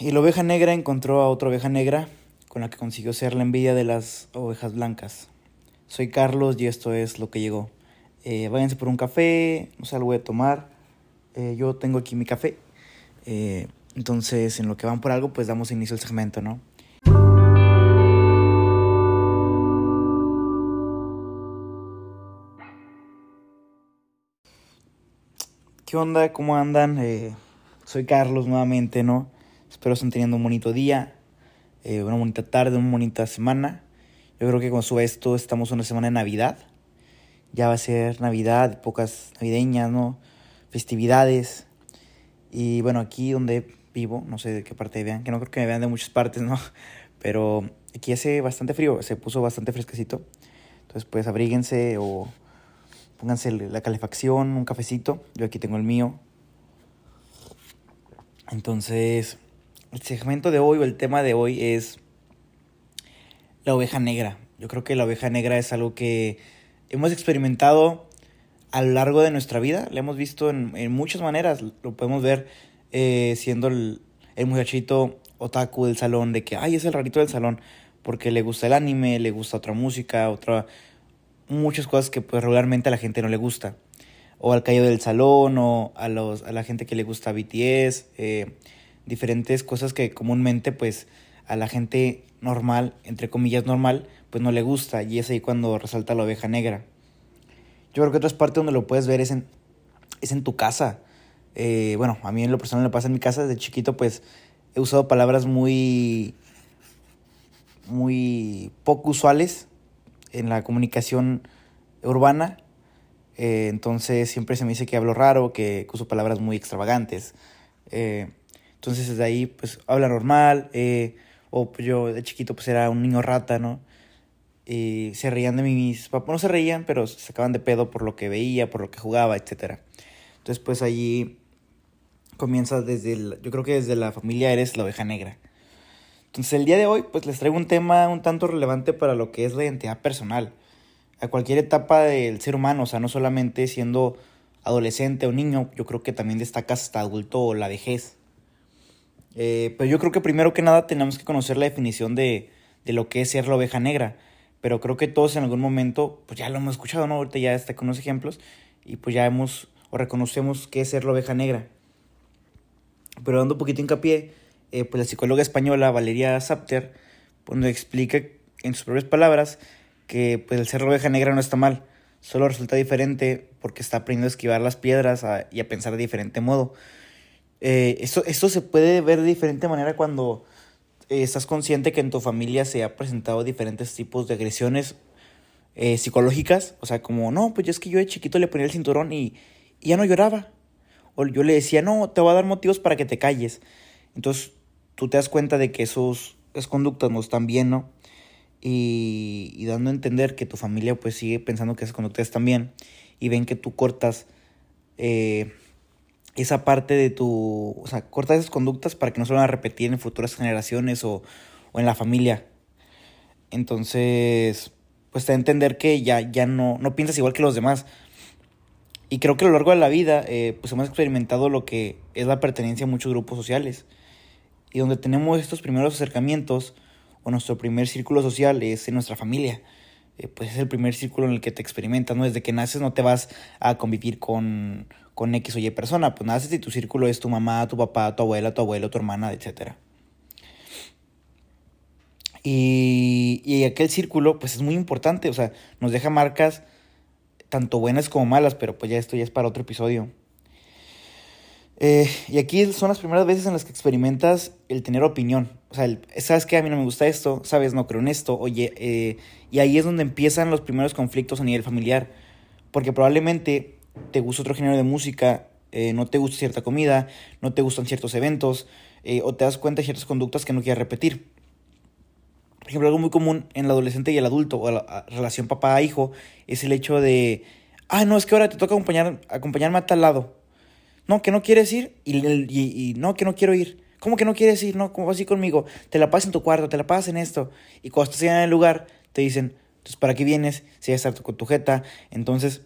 y la oveja negra encontró a otra oveja negra con la que consiguió ser la envidia de las ovejas blancas. Soy Carlos y esto es lo que llegó. Eh, váyanse por un café, no sé, algo de tomar. Eh, yo tengo aquí mi café. Eh, entonces, en lo que van por algo, pues damos inicio al segmento, ¿no? ¿Qué onda? ¿Cómo andan? Eh, soy Carlos nuevamente, ¿no? Espero estén teniendo un bonito día, eh, una bonita tarde, una bonita semana. Yo creo que cuando sube esto estamos una semana de Navidad. Ya va a ser Navidad, épocas navideñas, ¿no? Festividades. Y bueno, aquí donde vivo, no sé de qué parte vean, que no creo que me vean de muchas partes, ¿no? Pero aquí hace bastante frío, se puso bastante fresquecito. Entonces pues abríguense o pónganse la calefacción, un cafecito. Yo aquí tengo el mío. Entonces, el segmento de hoy o el tema de hoy es la oveja negra. Yo creo que la oveja negra es algo que hemos experimentado a lo largo de nuestra vida. Lo hemos visto en, en muchas maneras. Lo podemos ver eh, siendo el, el muchachito otaku del salón, de que, ay, es el rarito del salón, porque le gusta el anime, le gusta otra música, otra muchas cosas que pues regularmente a la gente no le gusta. O al caído del salón, o a, los, a la gente que le gusta BTS, eh, diferentes cosas que comúnmente pues a la gente normal, entre comillas normal, pues no le gusta. Y es ahí cuando resalta la oveja negra. Yo creo que otra parte donde lo puedes ver es en, es en tu casa. Eh, bueno, a mí en lo personal me pasa en mi casa, desde chiquito pues he usado palabras muy, muy poco usuales en la comunicación urbana. Eh, entonces siempre se me dice que hablo raro, que uso palabras muy extravagantes. Eh, entonces desde ahí pues habla normal. Eh, o pues, yo de chiquito pues era un niño rata, ¿no? Y se reían de mí, mis papás no se reían, pero se sacaban de pedo por lo que veía, por lo que jugaba, etc. Entonces pues allí comienza desde, el, yo creo que desde la familia eres la oveja negra. Entonces el día de hoy pues les traigo un tema un tanto relevante para lo que es la identidad personal. A cualquier etapa del ser humano, o sea, no solamente siendo adolescente o niño, yo creo que también destacas hasta adulto o la vejez. Eh, pero yo creo que primero que nada tenemos que conocer la definición de, de lo que es ser la oveja negra. Pero creo que todos en algún momento, pues ya lo hemos escuchado, ¿no? Ahorita ya está con los ejemplos y pues ya hemos o reconocemos qué es ser la oveja negra. Pero dando un poquito hincapié, eh, pues la psicóloga española Valeria Sapter pues, nos explica en sus propias palabras que pues el ser oveja negra no está mal, solo resulta diferente porque está aprendiendo a esquivar las piedras a, y a pensar de diferente modo. Eh, esto, se puede ver de diferente manera cuando eh, estás consciente que en tu familia se ha presentado diferentes tipos de agresiones eh, psicológicas, o sea, como, no, pues yo es que yo de chiquito le ponía el cinturón y, y ya no lloraba. O yo le decía, no, te voy a dar motivos para que te calles. Entonces tú te das cuenta de que esos, esas conductas no están bien, ¿no? Y, y, dando a entender que tu familia pues sigue pensando que esas conductas están bien y ven que tú cortas eh, esa parte de tu, o sea, cortas esas conductas para que no se van a repetir en futuras generaciones o, o en la familia. Entonces, pues te da a entender que ya, ya no, no piensas igual que los demás. Y creo que a lo largo de la vida, eh, pues hemos experimentado lo que es la pertenencia a muchos grupos sociales y donde tenemos estos primeros acercamientos o nuestro primer círculo social es en nuestra familia. Eh, pues es el primer círculo en el que te experimentas, ¿no? Desde que naces no te vas a convivir con, con X o Y persona, pues naces y tu círculo es tu mamá, tu papá, tu abuela, tu abuelo, tu hermana, etc. Y, y aquel círculo pues es muy importante, o sea, nos deja marcas tanto buenas como malas, pero pues ya esto ya es para otro episodio. Eh, y aquí son las primeras veces en las que experimentas el tener opinión. O sea, el, sabes que a mí no me gusta esto, sabes, no creo en esto, oye, eh, y ahí es donde empiezan los primeros conflictos a nivel familiar. Porque probablemente te gusta otro género de música, eh, no te gusta cierta comida, no te gustan ciertos eventos, o te das cuenta de ciertas conductas que no quieres repetir. Por ejemplo, algo muy común en el adolescente y el adulto, o la relación papá-hijo, es el hecho de, ah, no, es que ahora te toca acompañar, acompañarme a tal lado no, que no quieres ir y, y, no, que no quiero ir. ¿Cómo que no quieres ir? No, ¿cómo así conmigo? Te la pasas en tu cuarto, te la pasas en esto. Y cuando estás en el lugar, te dicen, entonces, ¿para qué vienes? Si ya estás con tu jeta. Entonces,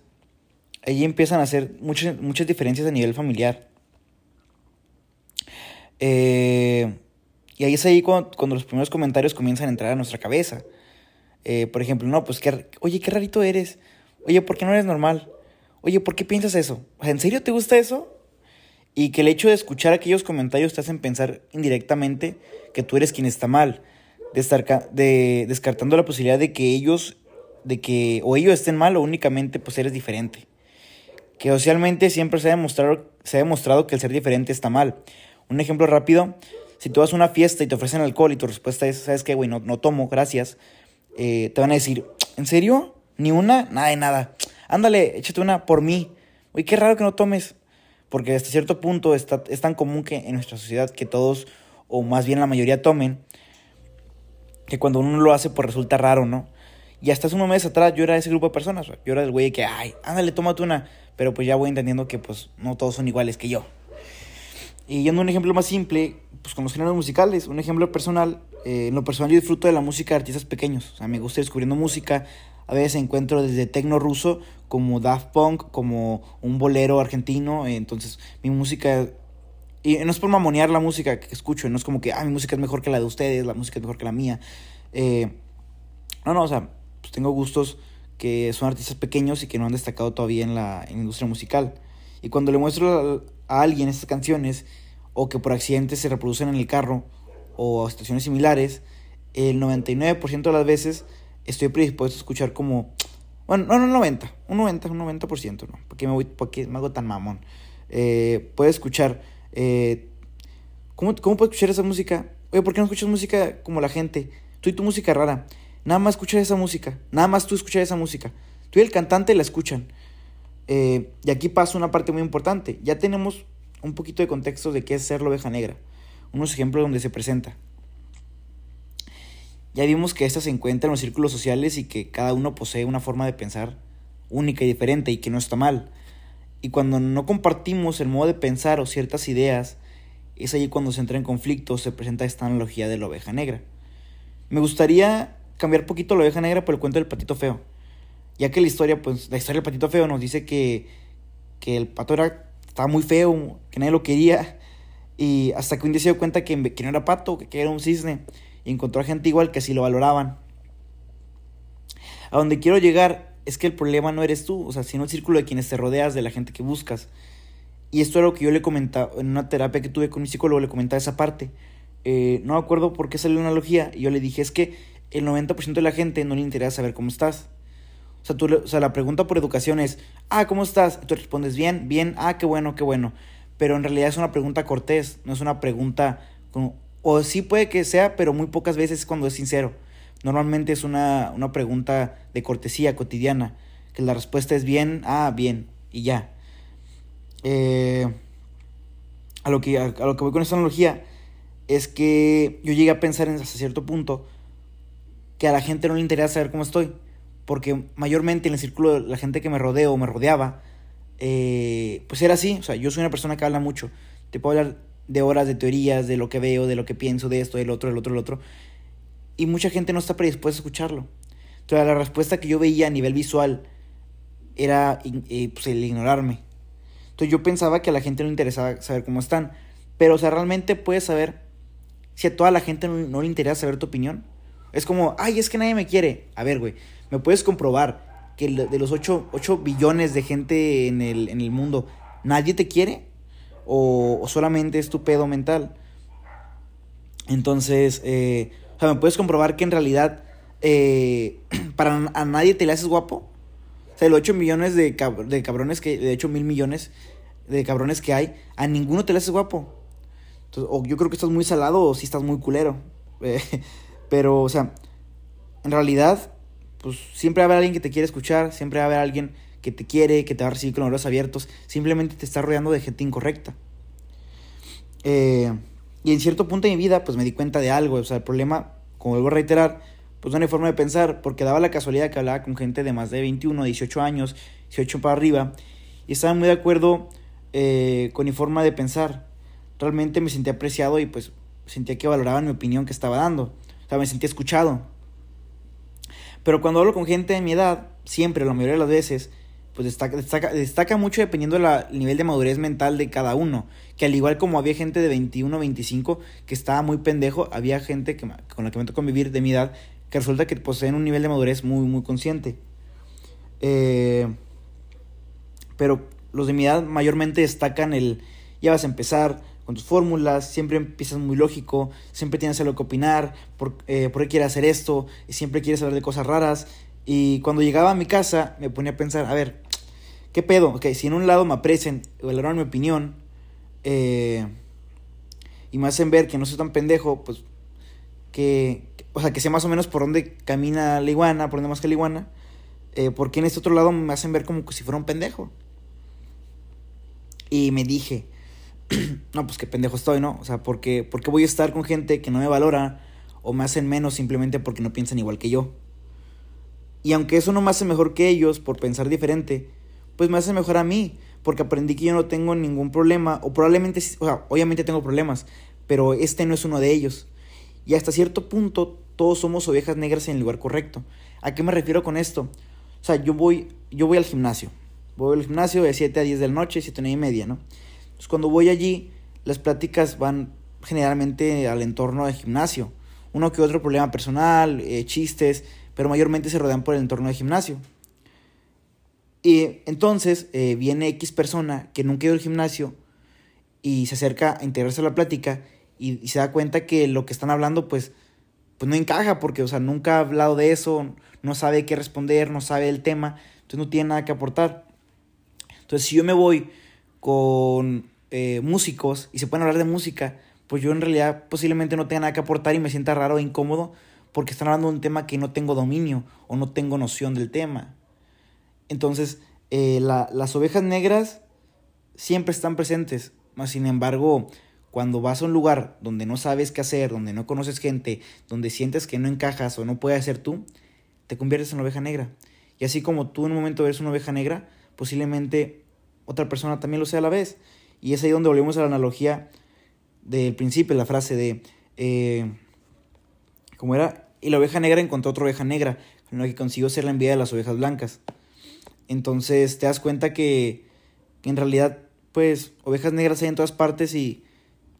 ahí empiezan a hacer muchas, muchas diferencias a nivel familiar. Eh, Y ahí es ahí cuando, los primeros comentarios comienzan a entrar a nuestra cabeza. Eh, por ejemplo, no, pues, que, oye, qué rarito eres. Oye, ¿por qué no eres normal? Oye, ¿por qué piensas eso? ¿En serio te gusta eso? Y que el hecho de escuchar aquellos comentarios te hacen pensar indirectamente que tú eres quien está mal, de descartando la posibilidad de que ellos, de que o ellos estén mal o únicamente pues eres diferente. Que socialmente siempre se ha demostrado, se ha demostrado que el ser diferente está mal. Un ejemplo rápido, si tú vas a una fiesta y te ofrecen alcohol y tu respuesta es, ¿sabes qué, güey? No, no tomo, gracias. Eh, te van a decir, ¿en serio? ¿Ni una? Nada de nada ándale, échate una por mí. Oye, qué raro que no tomes. Porque hasta cierto punto está, es tan común que en nuestra sociedad que todos, o más bien la mayoría, tomen, que cuando uno lo hace, pues resulta raro, ¿no? Y hasta hace unos meses atrás yo era ese grupo de personas. Yo era el güey que, ay, ándale, tómate una. Pero pues ya voy entendiendo que pues no todos son iguales que yo. Y yendo a un ejemplo más simple, pues con los géneros musicales, un ejemplo personal, eh, en lo personal yo disfruto de la música de artistas pequeños. O sea, me gusta descubriendo música, a veces encuentro desde tecno ruso como Daft Punk, como un bolero argentino. Entonces, mi música. Y no es por mamonear la música que escucho, no es como que, ah, mi música es mejor que la de ustedes, la música es mejor que la mía. Eh, no, no, o sea, pues tengo gustos que son artistas pequeños y que no han destacado todavía en la, industria musical. Y cuando le muestro a, a alguien estas canciones, o que por accidente se reproducen en el carro, o a situaciones similares, el 99% de las veces estoy predispuesto a escuchar como... Bueno, no, no, 90, un 90, un 90%, ¿no? ¿Por qué me, voy, me hago tan mamón? Eh, puedes escuchar... Eh, ¿cómo, ¿Cómo puedes escuchar esa música? Oye, ¿por qué no escuchas música como la gente? Tú y tu música rara. Nada más escuchar esa música. Nada más tú escuchar esa música. Tú y el cantante la escuchan. Eh, y aquí pasa una parte muy importante. Ya tenemos un poquito de contexto de qué es ser la oveja negra. Unos ejemplos donde se presenta. Ya vimos que ésta se encuentra en los círculos sociales y que cada uno posee una forma de pensar única y diferente y que no está mal. Y cuando no compartimos el modo de pensar o ciertas ideas, es allí cuando se entra en conflicto, se presenta esta analogía de la oveja negra. Me gustaría cambiar poquito la oveja negra por el cuento del patito feo. Ya que la historia, pues, la historia del patito feo nos dice que, que el pato era, estaba muy feo, que nadie lo quería. Y hasta que un día se dio cuenta que, que no era pato, que era un cisne y encontró a gente igual que así lo valoraban. A donde quiero llegar es que el problema no eres tú, o sea, sino el círculo de quienes te rodeas, de la gente que buscas. Y esto era lo que yo le comentaba en una terapia que tuve con mi psicólogo, le comentaba esa parte. Eh, no me acuerdo por qué salió la analogía, y yo le dije, es que el 90% de la gente no le interesa saber cómo estás. O sea, tú, o sea, la pregunta por educación es, ah, ¿cómo estás? Y tú respondes, bien, bien, ah, qué bueno, qué bueno. Pero en realidad es una pregunta cortés, no es una pregunta o sí puede que sea, pero muy pocas veces cuando es sincero. Normalmente es una, pregunta de cortesía cotidiana, que la respuesta es bien, ah, bien, y ya. Eh, a, lo que, a, lo que voy con esta analogía es que yo llegué a pensar hasta cierto punto que a la gente no le interesa saber cómo estoy, porque mayormente en el círculo de la gente que me rodeo o me rodeaba, eh, pues era así, o sea, yo soy una persona que habla mucho, te puedo hablar de horas de teorías, de lo que veo, de lo que pienso, de esto, del otro, del otro, del otro. Y mucha gente no está predispuesta a escucharlo. Entonces la respuesta que yo veía a nivel visual era eh, pues, el ignorarme. Entonces yo pensaba que a la gente no le interesaba saber cómo están. Pero, o sea, realmente puedes saber si a toda la gente no, le interesa saber tu opinión. Es como, ay, es que nadie me quiere. A ver, güey, ¿me puedes comprobar que de los 8, 8 billones de gente en el, en el mundo, nadie te quiere? O, solamente es tu pedo mental. Entonces, eh, o sea, ¿me puedes comprobar que en realidad eh, para a nadie te le haces guapo? O sea, los 8 millones de, de cabrones que, de hecho mil millones de cabrones que hay, a ninguno te le haces guapo. Entonces, o yo creo que estás muy salado o si estás muy culero. pero, o sea, en realidad, pues siempre va a haber alguien que te quiere escuchar, siempre va a haber alguien que te quiere, que te va a recibir con los brazos abiertos, simplemente te está rodeando de gente incorrecta. Eh, y en cierto punto de mi vida, pues me di cuenta de algo. O sea, el problema, como vuelvo a reiterar, pues no hay forma de pensar, porque daba la casualidad que hablaba con gente de más de 21, 18 años, 18 para arriba, y estaban muy de acuerdo eh, con mi forma de pensar. Realmente me sentía apreciado y pues sentía que valoraban mi opinión que estaba dando. O sea, me sentía escuchado. Pero cuando hablo con gente de mi edad, siempre, la mayoría de las veces, pues destaca, destaca, destaca mucho dependiendo del nivel de madurez mental de cada uno. Que al igual como había gente de 21 25 que estaba muy pendejo, había gente que, con la que me tocó convivir de mi edad que resulta que poseen un nivel de madurez muy, muy consciente. Eh, pero los de mi edad mayormente destacan el, ya vas a empezar con tus fórmulas, siempre empiezas muy lógico, siempre tienes algo que opinar, por, eh, por qué quieres hacer esto, siempre quieres hablar de cosas raras. Y cuando llegaba a mi casa me ponía a pensar, a ver, ¿qué pedo? Ok, si en un lado me aprecian, valoran mi opinión, eh, y me hacen ver que no soy tan pendejo, pues que, o sea, que sé más o menos por dónde camina la iguana, por dónde más que la iguana, eh, porque en este otro lado me hacen ver como si fuera un pendejo. Y me dije, no, pues qué pendejo estoy, ¿no? O sea, porque, porque voy a estar con gente que no me valora o me hacen menos simplemente porque no piensan igual que yo. Y aunque eso no me hace mejor que ellos por pensar diferente, pues me hace mejor a mí, porque aprendí que yo no tengo ningún problema, o probablemente, o sea, obviamente tengo problemas, pero este no es uno de ellos. Y hasta cierto punto todos somos ovejas negras en el lugar correcto. ¿A qué me refiero con esto? O sea, yo voy, yo voy al gimnasio. Voy al gimnasio de 7 a 10 de la noche, 7 y media, ¿no? Entonces cuando voy allí, las pláticas van generalmente al entorno del gimnasio. Uno que otro problema personal, eh, chistes, pero mayormente se rodean por el entorno del gimnasio. Y entonces eh, viene X persona que nunca ha ido al gimnasio y se acerca a integrarse a la plática y, se da cuenta que lo que están hablando pues, pues no encaja porque, o sea, nunca ha hablado de eso, no sabe qué responder, no sabe el tema, entonces no tiene nada que aportar. Entonces, si yo me voy con eh, músicos y se pueden hablar de música, pues yo en realidad posiblemente no tenga nada que aportar y me sienta raro e incómodo porque están hablando de un tema que no tengo dominio o no tengo noción del tema. Entonces, eh, las ovejas negras siempre están presentes, más sin embargo, cuando vas a un lugar donde no sabes qué hacer, donde no conoces gente, donde sientes que no encajas o no puedes ser tú, te conviertes en oveja negra. Y así como tú en un momento eres una oveja negra, posiblemente otra persona también lo sea a la vez. Y es ahí donde volvemos a la analogía del principio, la frase de, eh, como era, y la oveja negra encontró otra oveja negra, con lo que consiguió ser la envidia de las ovejas blancas. Entonces te das cuenta que, en realidad, pues, ovejas negras hay en todas partes y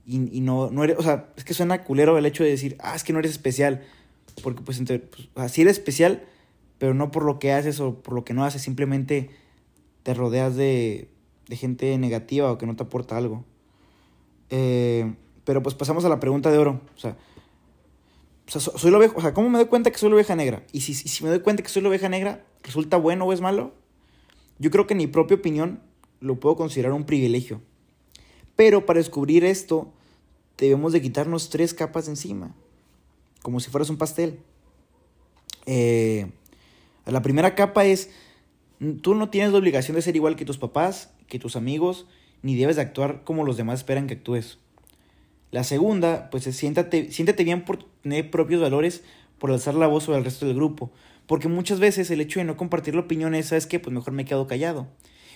y, no, no eres, o sea, es que suena culero el hecho de decir, ah, es que no eres especial, porque pues, entre, pues así eres especial, pero no por lo que haces o por lo que no haces, simplemente te rodeas de, de gente negativa o que no te aporta algo. Eh, pero pues pasamos a la pregunta de oro, o sea, o sea, soy la oveja, o sea, ¿cómo me doy cuenta que soy la oveja negra? Y si, si me doy cuenta que soy la oveja negra, ¿resulta bueno o es malo? Yo creo que en mi propia opinión lo puedo considerar un privilegio. Pero para descubrir esto, debemos de quitarnos tres capas de encima, como si fueras un pastel. Eh, la primera capa es, tú no tienes la obligación de ser igual que tus papás, que tus amigos, ni debes de actuar como los demás esperan que actúes. La segunda, pues es siéntate, siéntate bien por tener propios valores, por alzar la voz sobre el resto del grupo. Porque muchas veces el hecho de no compartir la opinión es, ¿sabes qué? Pues mejor me quedo callado.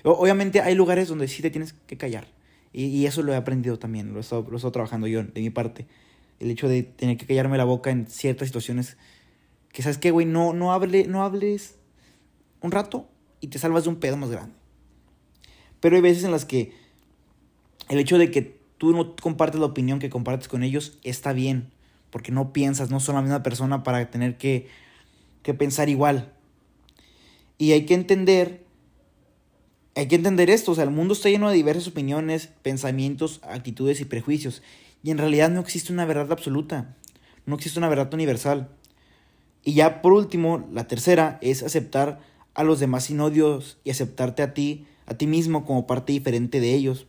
obviamente hay lugares donde sí te tienes que callar. Y, eso lo he aprendido también, lo he, estado, lo trabajando yo de mi parte. El hecho de tener que callarme la boca en ciertas situaciones que, ¿sabes qué, güey? No, no, hable, no hables un rato y te salvas de un pedo más grande. Pero hay veces en las que el hecho de que tú no compartes la opinión que compartes con ellos está bien, porque no piensas, no son la misma persona para tener que, que pensar igual. Y hay que entender hay que entender esto, o sea, el mundo está lleno de diversas opiniones, pensamientos, actitudes y prejuicios, y en realidad no existe una verdad absoluta, no existe una verdad universal. Y ya por último, la tercera es aceptar a los demás sin odios y aceptarte a ti, a ti mismo como parte diferente de ellos.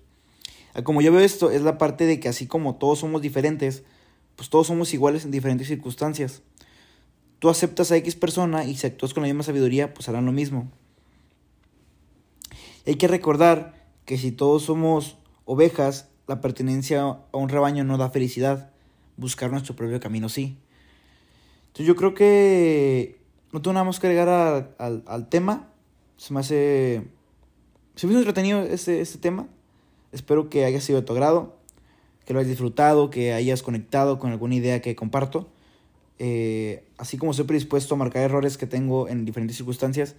Ah, como yo veo esto, es la parte de que así como todos somos diferentes, pues todos somos iguales en diferentes circunstancias. Tú aceptas a X persona y si actúas con la misma sabiduría, pues harán lo mismo. Hay que recordar que si todos somos ovejas, la pertenencia a un rebaño no da felicidad. Buscar nuestro propio camino sí. Entonces yo creo que no tengo nada más que agregar al, tema. Se me hace... Se me hizo entretenido este, este tema. Espero que haya sido de tu agrado, que lo hayas disfrutado, que hayas conectado con alguna idea que comparto. Eh, así como estoy predispuesto a marcar errores que tengo en diferentes circunstancias,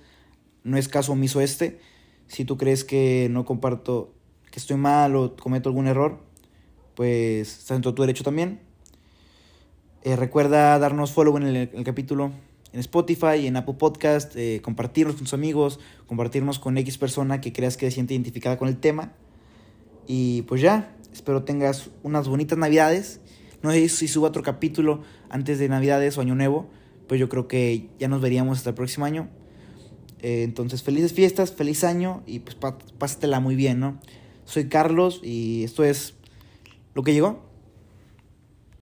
no es caso omiso este Si tú crees que no comparto, que estoy mal o cometo algún error, pues estás en todo tu derecho también. Eh, recuerda darnos follow en el, capítulo en Spotify, en Apple Podcast, eh, compartirnos con tus amigos, compartirnos con X persona que creas que se siente identificada con el tema. Y pues ya, espero tengas unas bonitas navidades. No sé si subo otro capítulo antes de navidades o año nuevo, pero yo creo que ya nos veríamos hasta el próximo año. Eh, entonces, felices fiestas, feliz año y pues pásatela muy bien, ¿no? Soy Carlos y esto es lo que llegó.